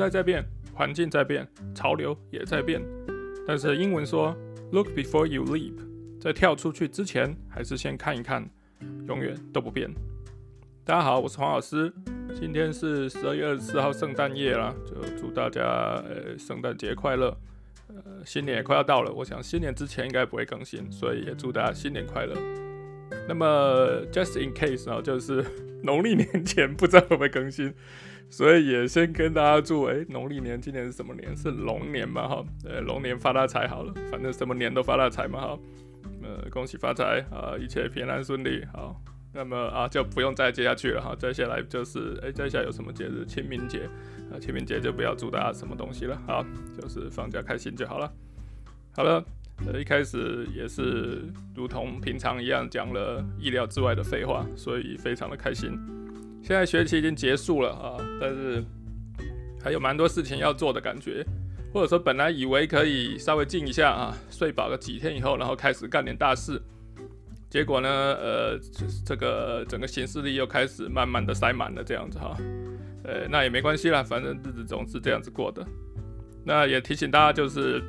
代在变，环境在变，潮流也在变。但是英文说 “Look before you leap”，在跳出去之前，还是先看一看，永远都不变。大家好，我是黄老师，今天是十二月二十四号，圣诞夜啦，就祝大家呃圣诞节快乐。呃，新年也快要到了，我想新年之前应该不会更新，所以也祝大家新年快乐。那么 just in case 啊，就是 农历年前不知道会不会更新，所以也先跟大家祝，哎，农历年今年是什么年？是龙年嘛哈？呃，龙年发大财好了，反正什么年都发大财嘛哈。呃，恭喜发财啊，一切平安顺利好。那么啊，就不用再接下去了哈。接下来就是，哎，接下来有什么节日？清明节啊，清明节就不要祝大家什么东西了，好，就是放假开心就好了。好了，呃一开始也是如同平常一样讲了意料之外的废话，所以非常的开心。现在学期已经结束了啊，但是还有蛮多事情要做的感觉，或者说本来以为可以稍微静一下啊，睡饱个几天以后，然后开始干点大事。结果呢，呃，这个整个行事历又开始慢慢的塞满了，这样子哈，呃，那也没关系啦，反正日子总是这样子过的。那也提醒大家，就是，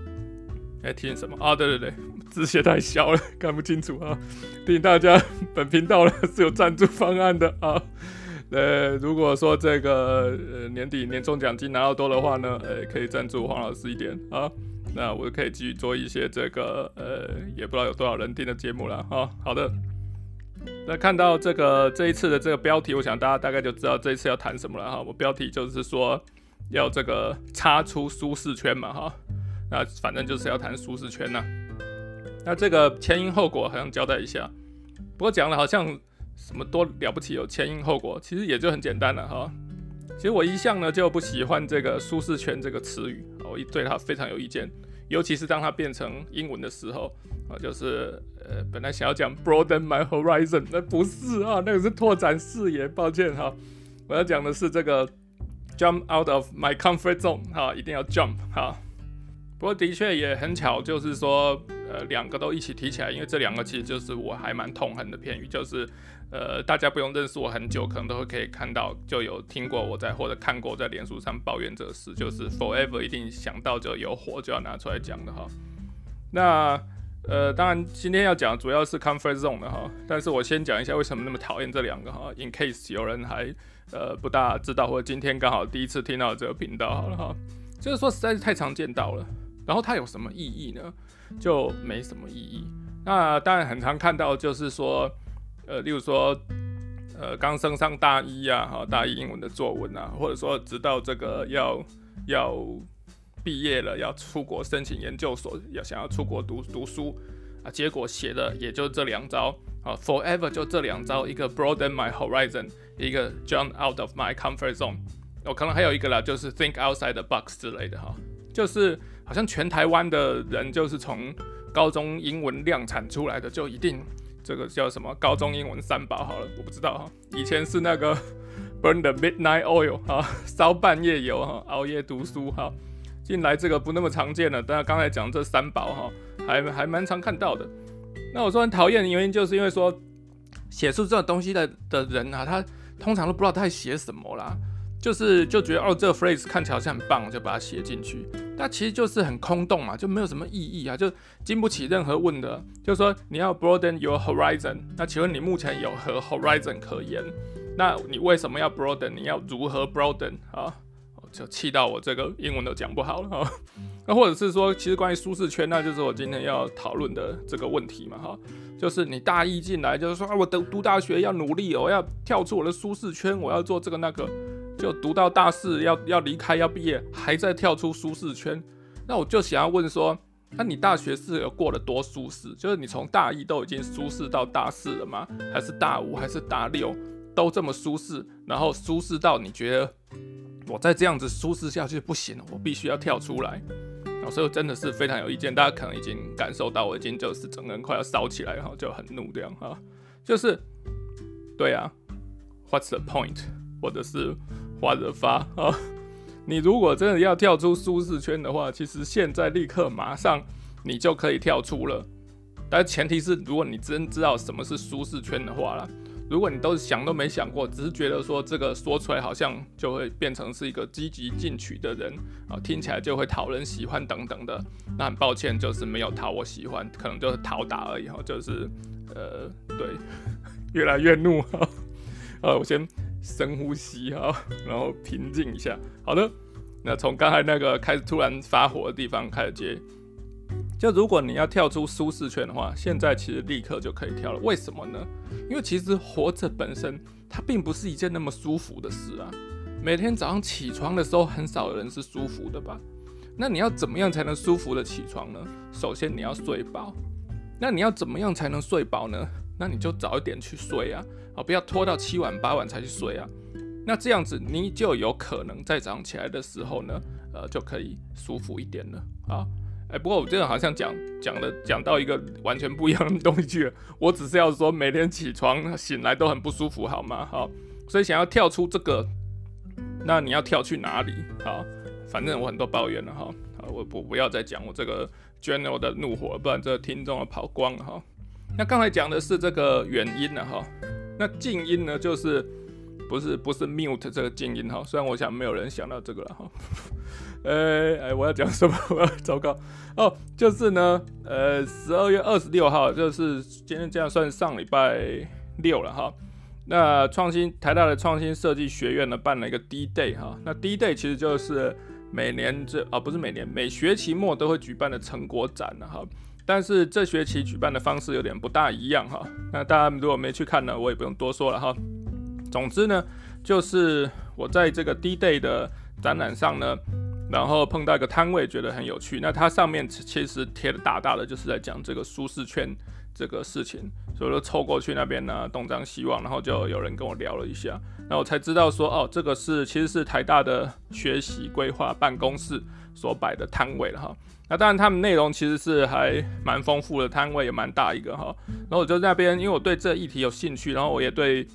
哎，提醒什么啊？对对对，字写太小了，看不清楚啊。提醒大家，本频道呢是有赞助方案的啊。呃，如果说这个呃年底年终奖金拿到多的话呢，呃，可以赞助黄老师一点啊。那我可以继续做一些这个呃，也不知道有多少人听的节目了哈。好的，那看到这个这一次的这个标题，我想大家大概就知道这一次要谈什么了哈。我标题就是说要这个插出舒适圈嘛哈。那反正就是要谈舒适圈呐。那这个前因后果好像交代一下，不过讲的好像什么多了不起有前因后果，其实也就很简单了哈。其实我一向呢就不喜欢这个舒适圈这个词语，我一对它非常有意见，尤其是当它变成英文的时候啊，就是呃本来想要讲 broaden my horizon，那不是啊，那个是拓展视野，抱歉哈，我要讲的是这个 jump out of my comfort zone 哈，一定要 jump 哈。不过的确也很巧，就是说呃两个都一起提起来，因为这两个其实就是我还蛮痛恨的片语，就是。呃，大家不用认识我很久，可能都会可以看到，就有听过我在或者看过在脸书上抱怨这事，就是 forever 一定想到就有火就要拿出来讲的哈。那呃，当然今天要讲主要是 comfort zone 的哈，但是我先讲一下为什么那么讨厌这两个哈，in case 有人还呃不大知道，或者今天刚好第一次听到这个频道好了哈，就是说实在是太常见到了，然后它有什么意义呢？就没什么意义。那当然很常看到就是说。呃，例如说，呃，刚升上大一呀，哈，大一英文的作文啊，或者说直到这个要要毕业了，要出国申请研究所，要想要出国读读书啊，结果写的也就这两招啊，forever 就这两招，一个 broaden my horizon，一个 jump out of my comfort zone，哦、可能还有一个啦，就是 think outside the box 之类的哈，就是好像全台湾的人就是从高中英文量产出来的就一定。这个叫什么？高中英文三宝好了，我不知道哈。以前是那个 burn the midnight oil 哈，烧半夜油哈，熬夜读书哈。近来这个不那么常见了，但是刚才讲这三宝哈，还还蛮常看到的。那我说很讨厌的原因，就是因为说写出这种东西的的人啊，他通常都不知道他在写什么啦。就是就觉得哦，这个 phrase 看起来好像很棒，就把它写进去。但其实就是很空洞嘛，就没有什么意义啊，就经不起任何问的。就是说你要 broaden your horizon，那请问你目前有何 horizon 可言？那你为什么要 broaden？你要如何 broaden 啊？就气到我这个英文都讲不好了哈。那或者是说，其实关于舒适圈，那就是我今天要讨论的这个问题嘛哈。就是你大一进来就是说啊，我读读大学要努力，我要跳出我的舒适圈，我要做这个那个。就读到大四要要离开要毕业，还在跳出舒适圈，那我就想要问说，那你大学是有过得多舒适？就是你从大一都已经舒适到大四了吗？还是大五还是大六都这么舒适？然后舒适到你觉得我再这样子舒适下去不行了，我必须要跳出来。然后所以真的是非常有意见，大家可能已经感受到我已经就是整个人快要烧起来，然后就很怒这样哈，就是对啊，What's the point？或者是。花着发啊！你如果真的要跳出舒适圈的话，其实现在立刻马上你就可以跳出了。但前提是，如果你真知道什么是舒适圈的话啦，如果你都想都没想过，只是觉得说这个说出来好像就会变成是一个积极进取的人啊，听起来就会讨人喜欢等等的，那很抱歉，就是没有讨我喜欢，可能就是讨打而已哈，就是呃对，越来越怒哈，呃我先深呼吸哈，然后平静一下，好的，那从刚才那个开始突然发火的地方开始接。就如果你要跳出舒适圈的话，现在其实立刻就可以跳了。为什么呢？因为其实活着本身它并不是一件那么舒服的事啊。每天早上起床的时候，很少人是舒服的吧？那你要怎么样才能舒服的起床呢？首先你要睡饱。那你要怎么样才能睡饱呢？那你就早一点去睡啊，啊，不要拖到七晚八晚才去睡啊。那这样子你就有可能在早上起来的时候呢，呃，就可以舒服一点了啊。哎、不过我这个好像讲讲的讲到一个完全不一样的东西去了。我只是要说，每天起床醒来都很不舒服，好吗？好，所以想要跳出这个，那你要跳去哪里？好，反正我很多抱怨了哈。好，我不不要再讲我这个 general 的怒火，不然这个听众要跑光了哈。那刚才讲的是这个原因了哈。那静音呢，就是不是不是 mute 这个静音哈。虽然我想没有人想到这个了哈。呃、欸，哎、我要讲什么？我要糟糕哦，就是呢，呃，十二月二十六号，就是今天这样算上礼拜六了哈。那创新台大的创新设计学院呢，办了一个 D Day 哈。那 D Day 其实就是每年这啊、不是每年，每学期末都会举办的成果展了哈。但是这学期举办的方式有点不大一样哈。那大家如果没去看呢，我也不用多说了哈。总之呢，就是我在这个 D Day 的展览上呢。然后碰到一个摊位，觉得很有趣。那它上面其实贴的大大的，就是在讲这个舒适圈这个事情，所以就凑过去那边呢，东张西望，然后就有人跟我聊了一下，那我才知道说，哦，这个是其实是台大的学习规划办公室所摆的摊位了哈。那当然，他们内容其实是还蛮丰富的，摊位也蛮大一个哈。然后我就在那边，因为我对这议题有兴趣，然后我也对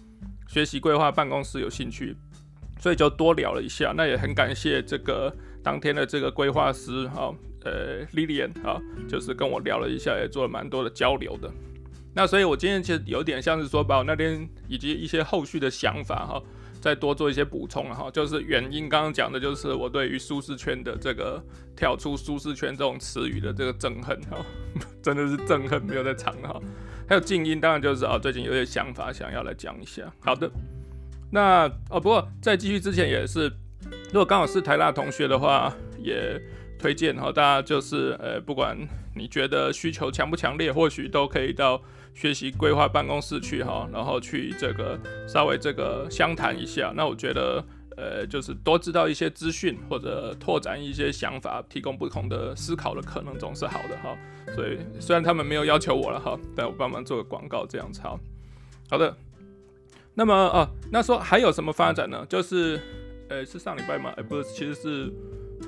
学习规划办公室有兴趣，所以就多聊了一下。那也很感谢这个。当天的这个规划师哈，呃，Lilian 哈，就是跟我聊了一下，也做了蛮多的交流的。那所以，我今天其实有点像是说，把我那天以及一些后续的想法哈，再多做一些补充哈。就是原因刚刚讲的，就是我对于舒适圈的这个跳出舒适圈这种词语的这个憎恨哈，真的是憎恨，没有在藏哈。还有静音，当然就是啊，最近有些想法想要来讲一下。好的，那哦，不过在继续之前也是。如果刚好是台大同学的话，也推荐哈，大家就是呃，不管你觉得需求强不强烈，或许都可以到学习规划办公室去哈，然后去这个稍微这个相谈一下。那我觉得呃，就是多知道一些资讯或者拓展一些想法，提供不同的思考的可能，总是好的哈。所以虽然他们没有要求我了哈，但我帮忙做个广告这样子哈。好的，那么啊，那说还有什么发展呢？就是。呃，是上礼拜吗？哎，不是，其实是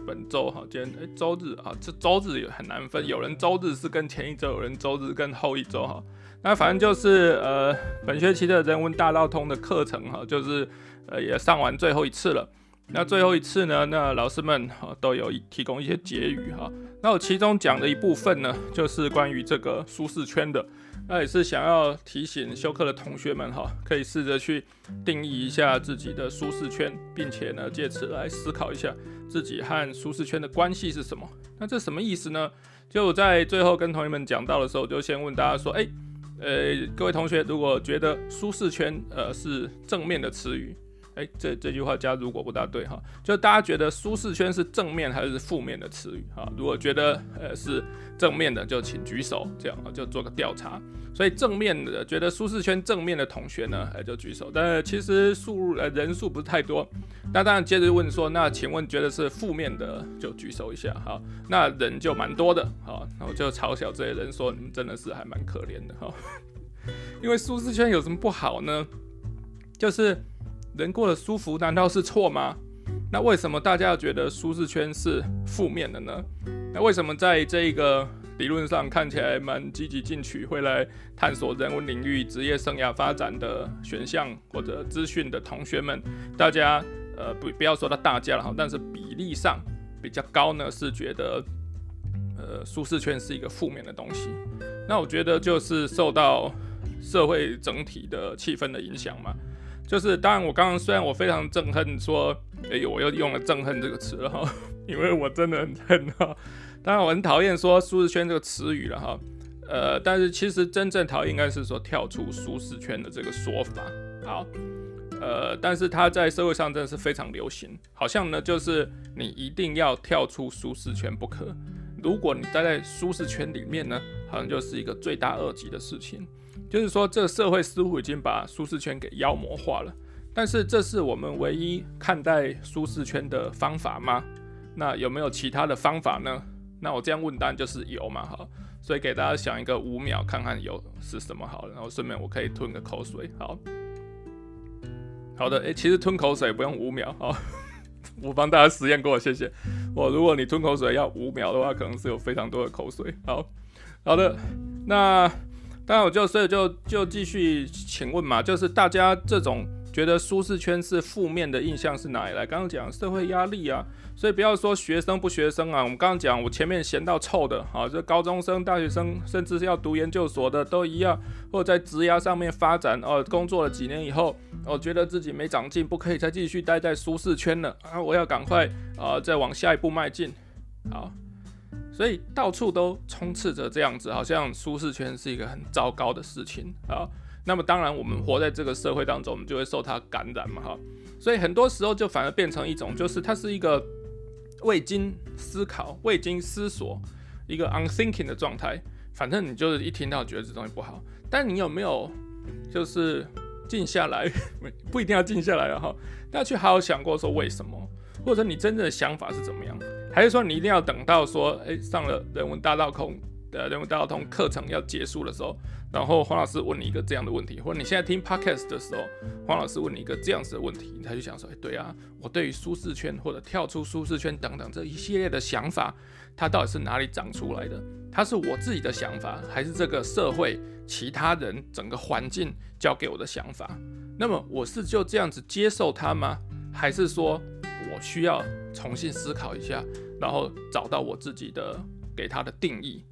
本周哈。今天哎，周日啊，这周日也很难分。有人周日是跟前一周，有人周日跟后一周哈。那反正就是呃，本学期的人文大道通的课程哈，就是呃也上完最后一次了。那最后一次呢，那老师们哈都有提供一些结语哈。那我其中讲的一部分呢，就是关于这个舒适圈的。那也是想要提醒休课的同学们哈，可以试着去定义一下自己的舒适圈，并且呢，借此来思考一下自己和舒适圈的关系是什么。那这什么意思呢？就在最后跟同学们讲到的时候，就先问大家说，诶，呃，各位同学，如果觉得舒适圈呃是正面的词语。哎，这这句话加如果不大对哈，就大家觉得舒适圈是正面还是负面的词语哈？如果觉得呃是正面的，就请举手，这样啊就做个调查。所以正面的觉得舒适圈正面的同学呢，哎就举手。但其实数呃人数不是太多。那当然接着问说，那请问觉得是负面的就举手一下哈。那人就蛮多的哈，那我就嘲笑这些人说，你们真的是还蛮可怜的哈。因为舒适圈有什么不好呢？就是。人过得舒服难道是错吗？那为什么大家要觉得舒适圈是负面的呢？那为什么在这一个理论上看起来蛮积极进取，会来探索人文领域职业生涯发展的选项或者资讯的同学们，大家呃不不要说到大家了哈，但是比例上比较高呢，是觉得呃舒适圈是一个负面的东西。那我觉得就是受到社会整体的气氛的影响嘛。就是当然，我刚刚虽然我非常憎恨说，哎呦，我又用了憎恨这个词了哈，因为我真的很恨哈。当然我很讨厌说舒适圈这个词语了哈。呃，但是其实真正讨厌应该是说跳出舒适圈的这个说法。好，呃，但是它在社会上真的是非常流行，好像呢就是你一定要跳出舒适圈不可。如果你待在舒适圈里面呢，好像就是一个罪大恶极的事情。就是说，这个社会似乎已经把舒适圈给妖魔化了。但是，这是我们唯一看待舒适圈的方法吗？那有没有其他的方法呢？那我这样问，当然就是有嘛，哈。所以给大家想一个五秒，看看有是什么好。然后顺便我可以吞个口水，好。好的，诶，其实吞口水不用五秒，好。我帮大家实验过，谢谢。我如果你吞口水要五秒的话，可能是有非常多的口水。好，好的，那当然我就所以就就继续请问嘛，就是大家这种觉得舒适圈是负面的印象是哪里来？刚刚讲社会压力啊。所以不要说学生不学生啊，我们刚刚讲，我前面闲到臭的，好，这高中生、大学生，甚至是要读研究所的都一样，或者在职涯上面发展，哦，工作了几年以后，我觉得自己没长进，不可以再继续待在舒适圈了啊，我要赶快啊，再往下一步迈进，好，所以到处都充斥着这样子，好像舒适圈是一个很糟糕的事情啊。那么当然，我们活在这个社会当中，我们就会受它感染嘛，哈，所以很多时候就反而变成一种，就是它是一个。未经思考、未经思索，一个 unthinking 的状态。反正你就是一听到觉得这东西不好，但你有没有就是静下来？不一定要静下来了哈，大家去好好想过说为什么，或者你真正的想法是怎么样？还是说你一定要等到说，诶，上了人文大道空的人文大道通课程要结束的时候？然后黄老师问你一个这样的问题，或者你现在听 podcast 的时候，黄老师问你一个这样子的问题，你才去想说，哎，对啊，我对于舒适圈或者跳出舒适圈等等这一系列的想法，它到底是哪里长出来的？它是我自己的想法，还是这个社会其他人整个环境教给我的想法？那么我是就这样子接受它吗？还是说我需要重新思考一下，然后找到我自己的给它的定义？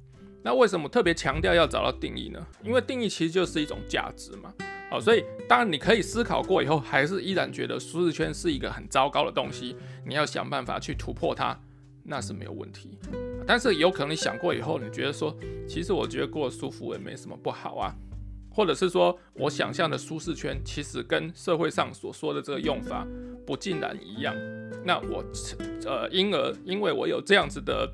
那为什么特别强调要找到定义呢？因为定义其实就是一种价值嘛。好，所以当然你可以思考过以后，还是依然觉得舒适圈是一个很糟糕的东西，你要想办法去突破它，那是没有问题。但是有可能你想过以后，你觉得说，其实我觉得过得舒服也没什么不好啊，或者是说我想象的舒适圈其实跟社会上所说的这个用法不尽然一样。那我呃，因而因为我有这样子的。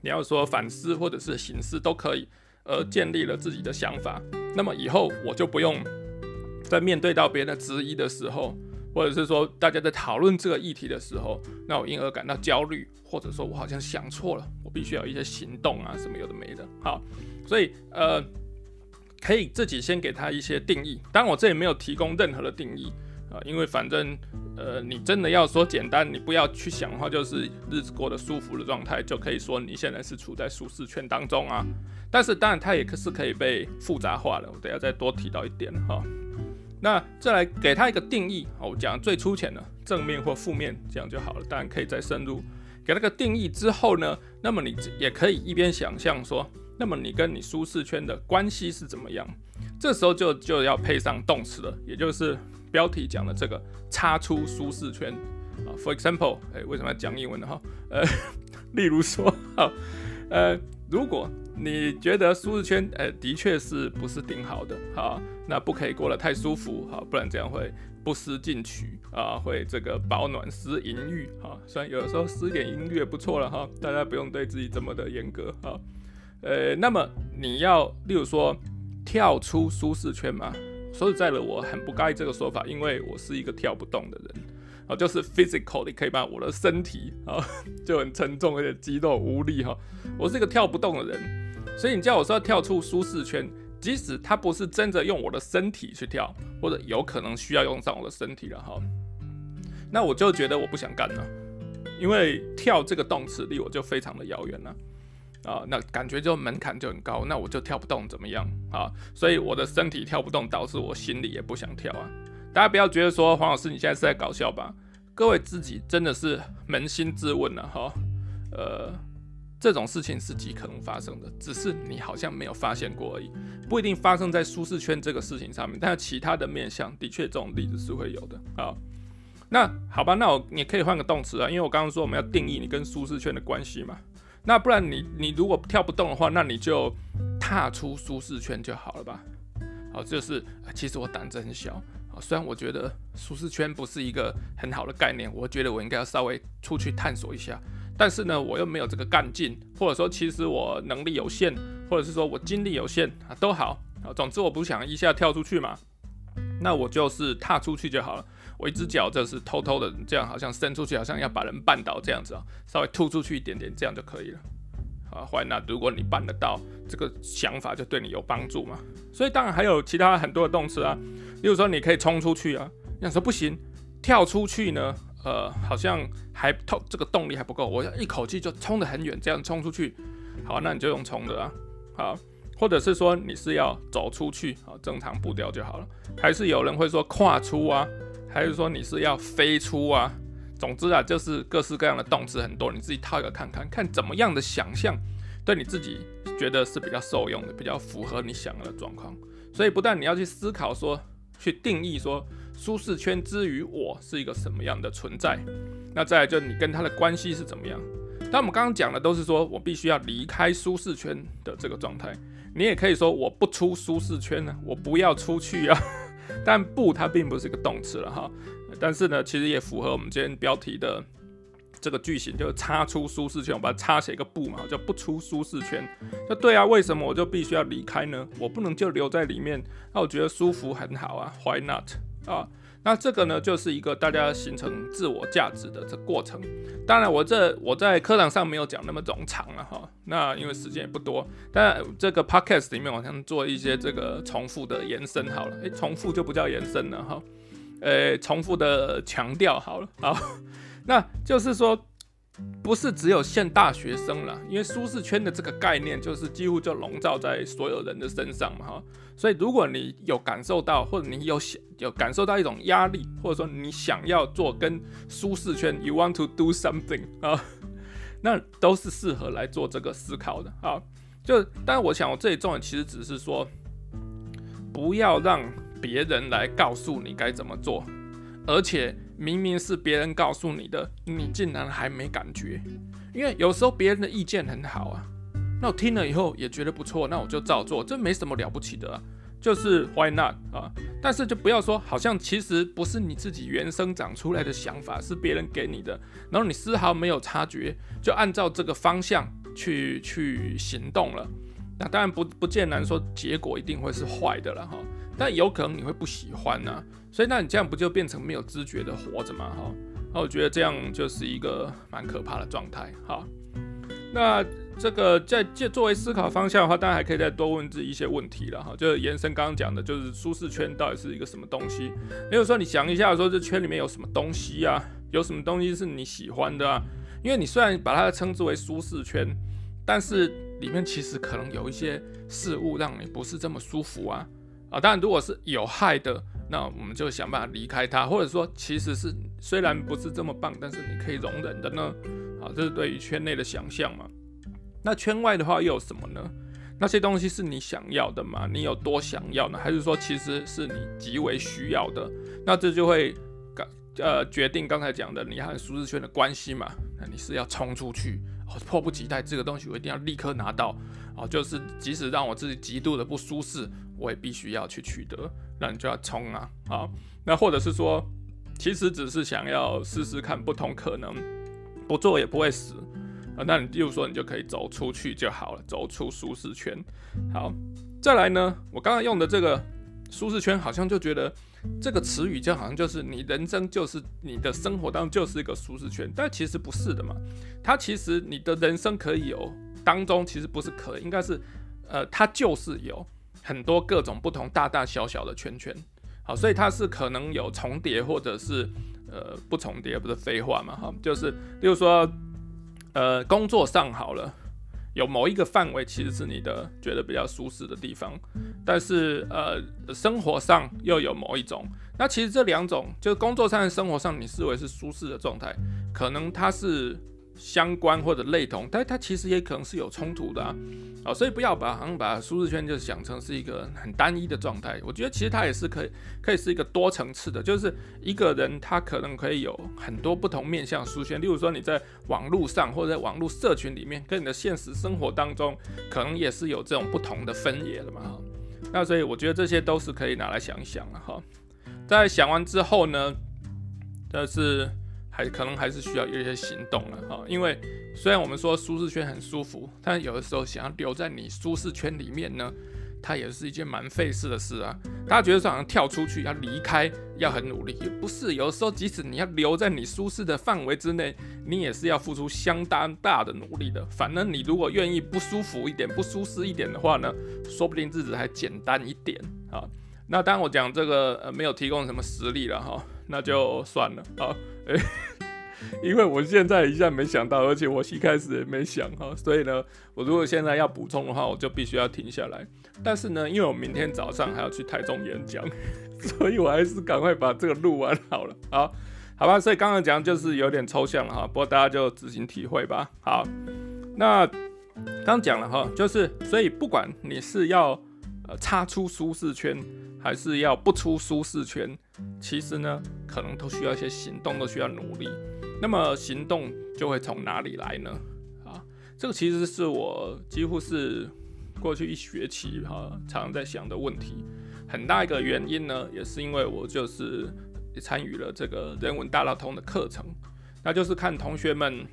你要说反思或者是形式都可以，而建立了自己的想法，那么以后我就不用在面对到别人的质疑的时候，或者是说大家在讨论这个议题的时候，那我因而感到焦虑，或者说我好像想错了，我必须要一些行动啊，什么有的没的。好，所以呃，可以自己先给他一些定义，当然我这里没有提供任何的定义。啊，因为反正，呃，你真的要说简单，你不要去想的话，就是日子过得舒服的状态，就可以说你现在是处在舒适圈当中啊。但是当然，它也是可以被复杂化的。我等下再多提到一点哈。那再来给它一个定义，我讲最粗浅的正面或负面，这样就好了。当然可以再深入，给那个定义之后呢，那么你也可以一边想象说，那么你跟你舒适圈的关系是怎么样？这时候就就要配上动词了，也就是。标题讲的这个插出舒适圈啊，for example，哎，为什么要讲英文呢？哈，呃，例如说，哈，呃，如果你觉得舒适圈，呃，的确是不是挺好的，哈，那不可以过得太舒服，哈，不然这样会不思进取啊，会这个保暖思淫欲，哈，虽然有的时候施点淫欲也不错了，哈，大家不用对自己这么的严格，哈，呃，那么你要例如说跳出舒适圈吗？说实在的，我很不该这个说法，因为我是一个跳不动的人，啊，就是 physical，你可以把我的身体啊就很沉重，而且肌肉无力哈，我是一个跳不动的人，所以你叫我说要跳出舒适圈，即使他不是真的用我的身体去跳，或者有可能需要用上我的身体了哈，那我就觉得我不想干了，因为跳这个动词离我就非常的遥远了。啊，那感觉就门槛就很高，那我就跳不动怎么样啊？所以我的身体跳不动，导致我心里也不想跳啊。大家不要觉得说黄老师你现在是在搞笑吧？各位自己真的是扪心自问了哈。呃，这种事情是极可能发生的，只是你好像没有发现过而已，不一定发生在舒适圈这个事情上面，但是其他的面向的确这种例子是会有的啊。那好吧，那我你可以换个动词啊，因为我刚刚说我们要定义你跟舒适圈的关系嘛。那不然你你如果跳不动的话，那你就踏出舒适圈就好了吧。好，就是其实我胆子很小。虽然我觉得舒适圈不是一个很好的概念，我觉得我应该要稍微出去探索一下。但是呢，我又没有这个干劲，或者说其实我能力有限，或者是说我精力有限啊，都好啊。总之我不想一下跳出去嘛，那我就是踏出去就好了。我一只脚就是偷偷的这样，好像伸出去，好像要把人绊倒这样子啊，稍微突出去一点点，这样就可以了。啊，坏，那如果你办得到，这个想法就对你有帮助嘛。所以当然还有其他很多的动词啊。例如说，你可以冲出去啊。你想说不行，跳出去呢？呃，好像还透这个动力还不够，我要一口气就冲得很远，这样冲出去。好，那你就用冲的啊。好，或者是说你是要走出去啊，正常步调就好了。还是有人会说跨出啊，还是说你是要飞出啊？总之啊，就是各式各样的动词很多，你自己套一个看看，看怎么样的想象对你自己觉得是比较受用的，比较符合你想要的状况。所以不但你要去思考说。去定义说舒适圈之于我是一个什么样的存在，那再来就你跟他的关系是怎么样？但我们刚刚讲的都是说我必须要离开舒适圈的这个状态，你也可以说我不出舒适圈呢，我不要出去啊。但不，它并不是一个动词了哈。但是呢，其实也符合我们今天标题的。这个句型就是插出舒适圈，我把它插写一个不嘛，就不出舒适圈。那对啊，为什么我就必须要离开呢？我不能就留在里面？那我觉得舒服很好啊，Why not 啊？那这个呢，就是一个大家形成自我价值的这过程。当然，我这我在课堂上没有讲那么冗长了哈。那因为时间也不多，但这个 podcast 里面我想做一些这个重复的延伸好了。诶，重复就不叫延伸了哈。诶，重复的强调好了，好。那就是说，不是只有限大学生了，因为舒适圈的这个概念就是几乎就笼罩在所有人的身上嘛，哈。所以如果你有感受到，或者你有想有感受到一种压力，或者说你想要做跟舒适圈，you want to do something 啊，那都是适合来做这个思考的啊。就，但我想我这里重点其实只是说，不要让别人来告诉你该怎么做，而且。明明是别人告诉你的，你竟然还没感觉，因为有时候别人的意见很好啊，那我听了以后也觉得不错，那我就照做，这没什么了不起的啊，就是 why not 啊？但是就不要说好像其实不是你自己原生长出来的想法，是别人给你的，然后你丝毫没有察觉，就按照这个方向去去行动了，那当然不不见得说结果一定会是坏的了哈。但有可能你会不喜欢呢、所以那你这样不就变成没有知觉的活着吗？哈，那我觉得这样就是一个蛮可怕的状态。哈，那这个在这作为思考方向的话，当然还可以再多问自己一些问题了。哈，就是延伸刚刚讲的，就是舒适圈到底是一个什么东西？比如说你想一下，说这圈里面有什么东西啊？有什么东西是你喜欢的啊？因为你虽然把它称之为舒适圈，但是里面其实可能有一些事物让你不是这么舒服啊。啊，当然，如果是有害的，那我们就想办法离开它，或者说，其实是虽然不是这么棒，但是你可以容忍的呢。啊，这是对于圈内的想象嘛。那圈外的话又有什么呢？那些东西是你想要的吗？你有多想要呢？还是说其实是你极为需要的？那这就会呃决定刚才讲的你和舒适圈的关系嘛。那你是要冲出去，哦，迫不及待这个东西我一定要立刻拿到。哦，就是即使让我自己极度的不舒适，我也必须要去取得，那你就要冲啊！好，那或者是说，其实只是想要试试看不同可能，不做也不会死啊。那你比如说，你就可以走出去就好了，走出舒适圈。好，再来呢，我刚刚用的这个舒适圈，好像就觉得这个词语就好像就是你人生就是你的生活当中就是一个舒适圈，但其实不是的嘛。它其实你的人生可以有。当中其实不是可，应该是，呃，它就是有很多各种不同大大小小的圈圈，好，所以它是可能有重叠或者是呃不重叠，不是废话嘛，哈，就是，例如说，呃，工作上好了，有某一个范围其实是你的觉得比较舒适的地方，但是呃，生活上又有某一种，那其实这两种就是工作上和生活上你视为是舒适的状态，可能它是。相关或者类同，但它其实也可能是有冲突的啊。好，所以不要把好像把舒适圈就想成是一个很单一的状态。我觉得其实它也是可以，可以是一个多层次的，就是一个人他可能可以有很多不同面向舒适圈。例如说你在网络上或者在网络社群里面，跟你的现实生活当中，可能也是有这种不同的分野的嘛。哈，那所以我觉得这些都是可以拿来想一想了哈。在想完之后呢，但是。还可能还是需要有一些行动了哈，因为虽然我们说舒适圈很舒服，但有的时候想要留在你舒适圈里面呢，它也是一件蛮费事的事啊。大家觉得说好像跳出去要离开要很努力，也不是，有的时候即使你要留在你舒适的范围之内，你也是要付出相当大的努力的。反正你如果愿意不舒服一点、不舒适一点的话呢，说不定日子还简单一点啊。那当然我讲这个呃没有提供什么实例了哈，那就算了啊。欸 因为我现在一下没想到，而且我一开始也没想哈，所以呢，我如果现在要补充的话，我就必须要停下来。但是呢，因为我明天早上还要去台中演讲，所以我还是赶快把这个录完好了。好，好吧，所以刚刚讲就是有点抽象了哈，不过大家就自行体会吧。好，那刚讲了哈，就是所以不管你是要呃插出舒适圈，还是要不出舒适圈，其实呢，可能都需要一些行动，都需要努力。那么行动就会从哪里来呢？啊，这个其实是我几乎是过去一学期哈常常在想的问题。很大一个原因呢，也是因为我就是参与了这个人文大道通的课程，那就是看同学们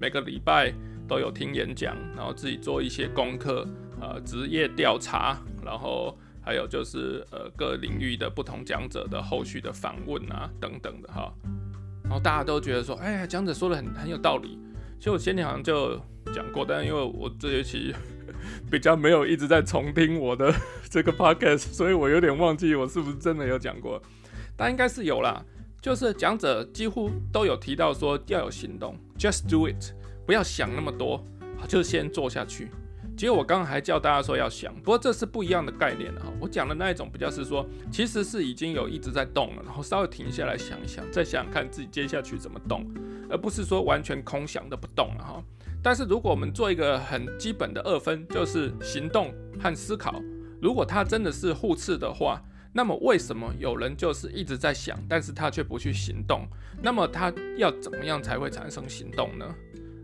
每个礼拜都有听演讲，然后自己做一些功课，呃，职业调查，然后还有就是呃各领域的不同讲者的后续的访问啊等等的哈。然后大家都觉得说，哎呀，讲者说的很很有道理。其实我先前好像就讲过，但是因为我这学期 比较没有一直在重听我的 这个 podcast，所以我有点忘记我是不是真的有讲过。但应该是有啦，就是讲者几乎都有提到说要有行动，just do it，不要想那么多，就先做下去。其实我刚刚还叫大家说要想，不过这是不一样的概念哈。我讲的那一种比较是说，其实是已经有一直在动了，然后稍微停下来想一想，再想想看自己接下去怎么动，而不是说完全空想的不动了哈。但是如果我们做一个很基本的二分，就是行动和思考，如果它真的是互斥的话，那么为什么有人就是一直在想，但是他却不去行动？那么他要怎么样才会产生行动呢？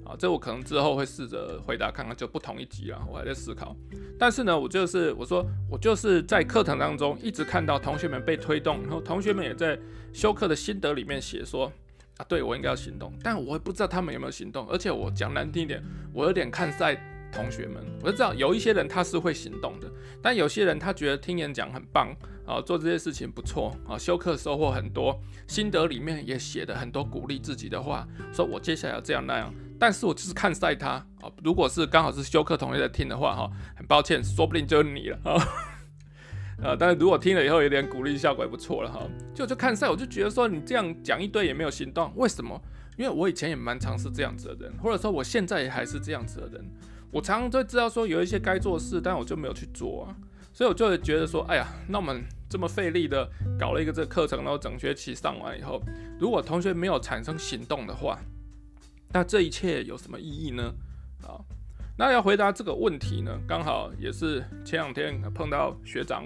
啊，这我可能之后会试着回答看看，就不同一集了，我还在思考。但是呢，我就是我说我就是在课堂当中一直看到同学们被推动，然后同学们也在修课的心得里面写说啊，对我应该要行动，但我也不知道他们有没有行动。而且我讲难听一点，我有点看在同学们，我就知道有一些人他是会行动的，但有些人他觉得听演讲很棒啊，做这些事情不错啊，修课收获很多，心得里面也写了很多鼓励自己的话，说我接下来要这样那样。但是我就是看赛他啊，如果是刚好是修课同学在听的话哈，很抱歉，说不定就是你了 啊。呃，但是如果听了以后有点鼓励效果也不错了哈。就就看赛，我就觉得说你这样讲一堆也没有行动，为什么？因为我以前也蛮常是这样子的人，或者说我现在也还是这样子的人。我常常都知道说有一些该做的事，但我就没有去做啊。所以我就会觉得说，哎呀，那我们这么费力的搞了一个这个课程，然后整学期上完以后，如果同学没有产生行动的话，那这一切有什么意义呢？啊，那要回答这个问题呢，刚好也是前两天碰到学长，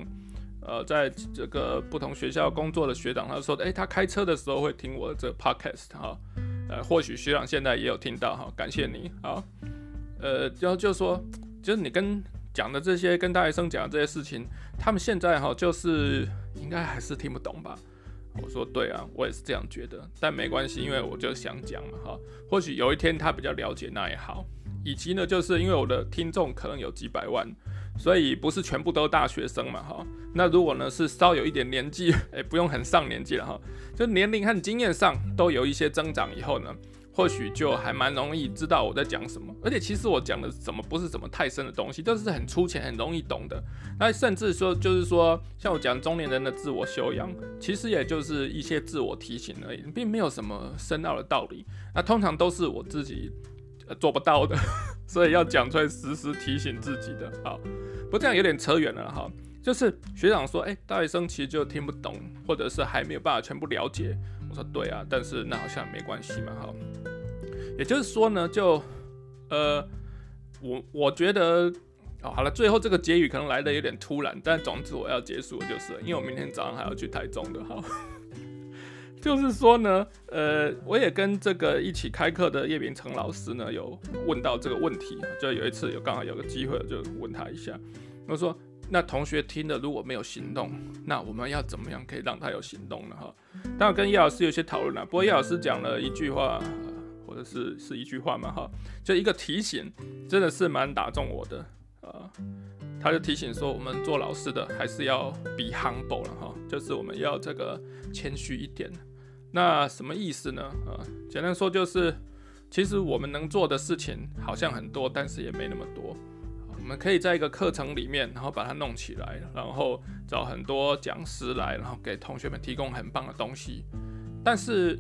呃，在这个不同学校工作的学长，他说，诶，他开车的时候会听我的这个 podcast 哈，呃，或许学长现在也有听到哈，感谢你啊，呃，然后就说，就是你跟讲的这些，跟大学生讲的这些事情，他们现在哈，就是应该还是听不懂吧。我说对啊，我也是这样觉得，但没关系，因为我就想讲嘛哈。或许有一天他比较了解那也好，以及呢，就是因为我的听众可能有几百万，所以不是全部都是大学生嘛哈。那如果呢是稍有一点年纪，哎，不用很上年纪了哈，就年龄和经验上都有一些增长以后呢。或许就还蛮容易知道我在讲什么，而且其实我讲的什么不是什么太深的东西，都是很粗浅、很容易懂的。那甚至说，就是说，像我讲中年人的自我修养，其实也就是一些自我提醒而已，并没有什么深奥的道理。那通常都是我自己做不到的，所以要讲出来，时时提醒自己的。好，不这样有点扯远了哈。就是学长说，哎，大学生其实就听不懂，或者是还没有办法全部了解。我说对啊，但是那好像没关系嘛，哈。也就是说呢，就呃，我我觉得哦，好了，最后这个结语可能来的有点突然，但总之我要结束就是，因为我明天早上还要去台中的哈。就是说呢，呃，我也跟这个一起开课的叶秉成老师呢，有问到这个问题，就有一次有刚好有个机会，就问他一下，我说。那同学听了如果没有行动，那我们要怎么样可以让他有行动呢？哈，当然跟叶老师有些讨论了。不过叶老师讲了一句话，或者是是一句话嘛，哈，就一个提醒，真的是蛮打中我的啊。他就提醒说，我们做老师的还是要 be humble 了哈，就是我们要这个谦虚一点。那什么意思呢？啊，简单说就是，其实我们能做的事情好像很多，但是也没那么多。我们可以在一个课程里面，然后把它弄起来，然后找很多讲师来，然后给同学们提供很棒的东西。但是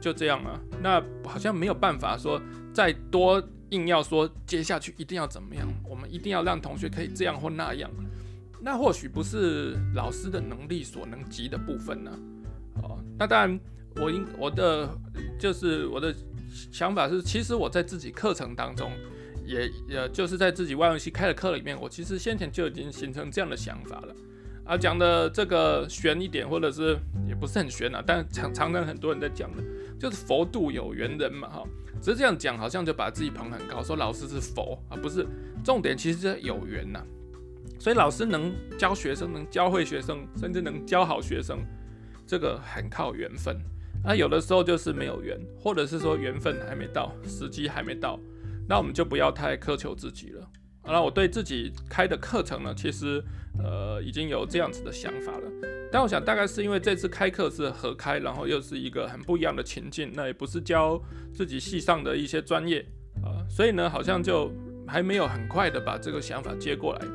就这样啊，那好像没有办法说再多硬要说接下去一定要怎么样，我们一定要让同学可以这样或那样。那或许不是老师的能力所能及的部分呢。哦，那当然，我应我的就是我的想法是，其实我在自己课程当中。也也就是在自己外文系开的课里面，我其实先前就已经形成这样的想法了。啊，讲的这个玄一点，或者是也不是很玄啊，但常常常很多人在讲的，就是佛度有缘人嘛，哈。只是这样讲，好像就把自己捧很高，说老师是佛啊，不是重点，其实是有缘呐。所以老师能教学生，能教会学生，甚至能教好学生，这个很靠缘分。啊，有的时候就是没有缘，或者是说缘分还没到，时机还没到。那我们就不要太苛求自己了。那我对自己开的课程呢，其实呃已经有这样子的想法了。但我想大概是因为这次开课是合开，然后又是一个很不一样的情境，那也不是教自己系上的一些专业啊，所以呢好像就还没有很快的把这个想法接过来。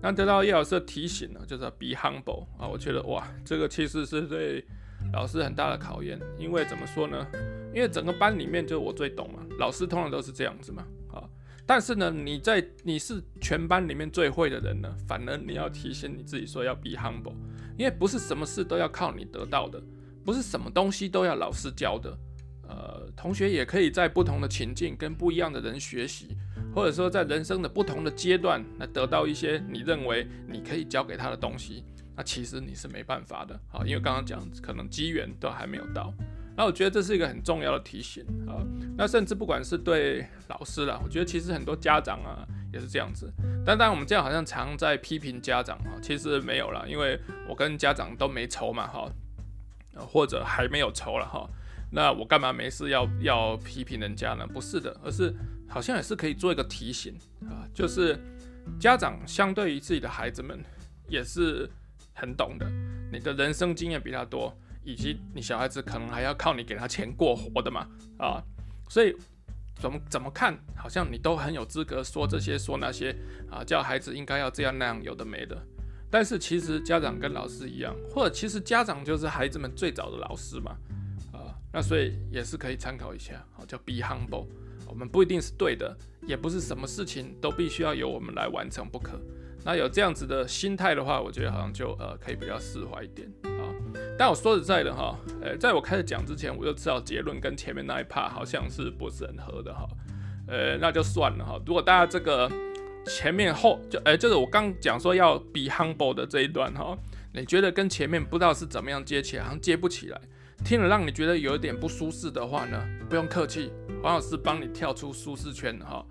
那得到叶老师的提醒呢，就是 be humble 啊，我觉得哇，这个其实是对老师很大的考验，因为怎么说呢？因为整个班里面就我最懂嘛，老师通常都是这样子嘛，啊，但是呢，你在你是全班里面最会的人呢，反而你要提醒你自己说要 be humble，因为不是什么事都要靠你得到的，不是什么东西都要老师教的，呃，同学也可以在不同的情境跟不一样的人学习，或者说在人生的不同的阶段，来得到一些你认为你可以教给他的东西，那其实你是没办法的，啊，因为刚刚讲可能机缘都还没有到。那我觉得这是一个很重要的提醒啊。那甚至不管是对老师啦，我觉得其实很多家长啊也是这样子。但当然我们这样好像常在批评家长哈，其实没有啦，因为我跟家长都没仇嘛哈，或者还没有仇了哈。那我干嘛没事要要批评人家呢？不是的，而是好像也是可以做一个提醒啊，就是家长相对于自己的孩子们也是很懂的，你的人生经验比他多。以及你小孩子可能还要靠你给他钱过活的嘛啊，所以怎么怎么看，好像你都很有资格说这些说那些啊，叫孩子应该要这样那样，有的没的。但是其实家长跟老师一样，或者其实家长就是孩子们最早的老师嘛啊，那所以也是可以参考一下，好，叫 be humble。我们不一定是对的，也不是什么事情都必须要由我们来完成不可。那有这样子的心态的话，我觉得好像就呃可以比较释怀一点。但我说实在的哈，呃，在我开始讲之前，我就知道结论跟前面那一 part 好像是不是很合的哈，呃，那就算了哈。如果大家这个前面后就，呃，就是我刚讲说要 be humble 的这一段哈，你觉得跟前面不知道是怎么样接起来，好像接不起来，听了让你觉得有一点不舒适的话呢，不用客气，黄老师帮你跳出舒适圈哈，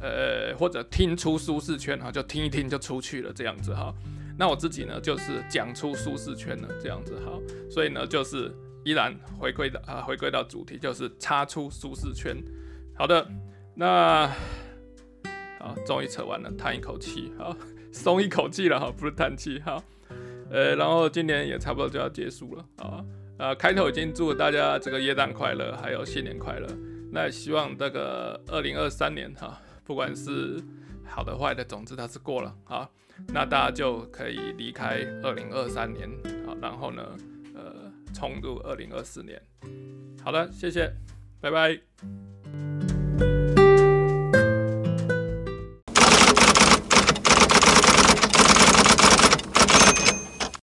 呃，或者听出舒适圈哈，就听一听就出去了这样子哈。那我自己呢，就是讲出舒适圈了，这样子好，所以呢，就是依然回归的啊，回归到主题，就是插出舒适圈。好的，那好，终于扯完了，叹一口气，好，松一口气了哈，不是叹气，好，呃，然后今年也差不多就要结束了啊，呃，开头已经祝大家这个耶诞快乐，还有新年快乐，那也希望这个二零二三年哈，不管是好的坏的，总之它是过了啊。那大家就可以离开二零二三年，好，然后呢，呃，冲入二零二四年。好的，谢谢，拜拜。